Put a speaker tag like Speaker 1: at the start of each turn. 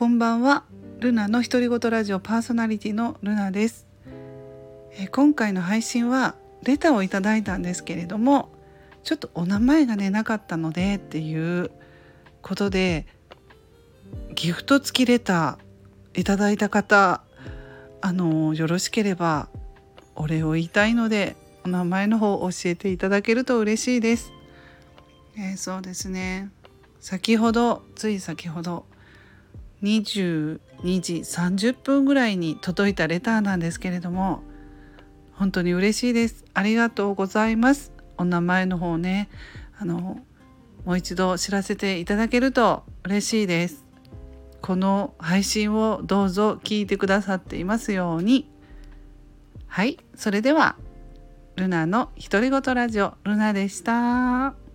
Speaker 1: こんばんは。ルナの独り言ラジオパーソナリティのルナです。え今回の配信はレターをいただいたんですけれどもちょっとお名前がねなかったのでっていうことでギフト付きレターいただいた方あのよろしければお礼を言いたいのでお名前の方を教えていただけると嬉しいです。えー、そうですね。先ほどつい先ほど22時30分ぐらいに届いたレターなんですけれども本当に嬉しいです。ありがとうございます。お名前の方ねあのもう一度知らせていただけると嬉しいです。この配信をどうぞ聞いてくださっていますように。はいそれではルナの独り言ラジオルナでした。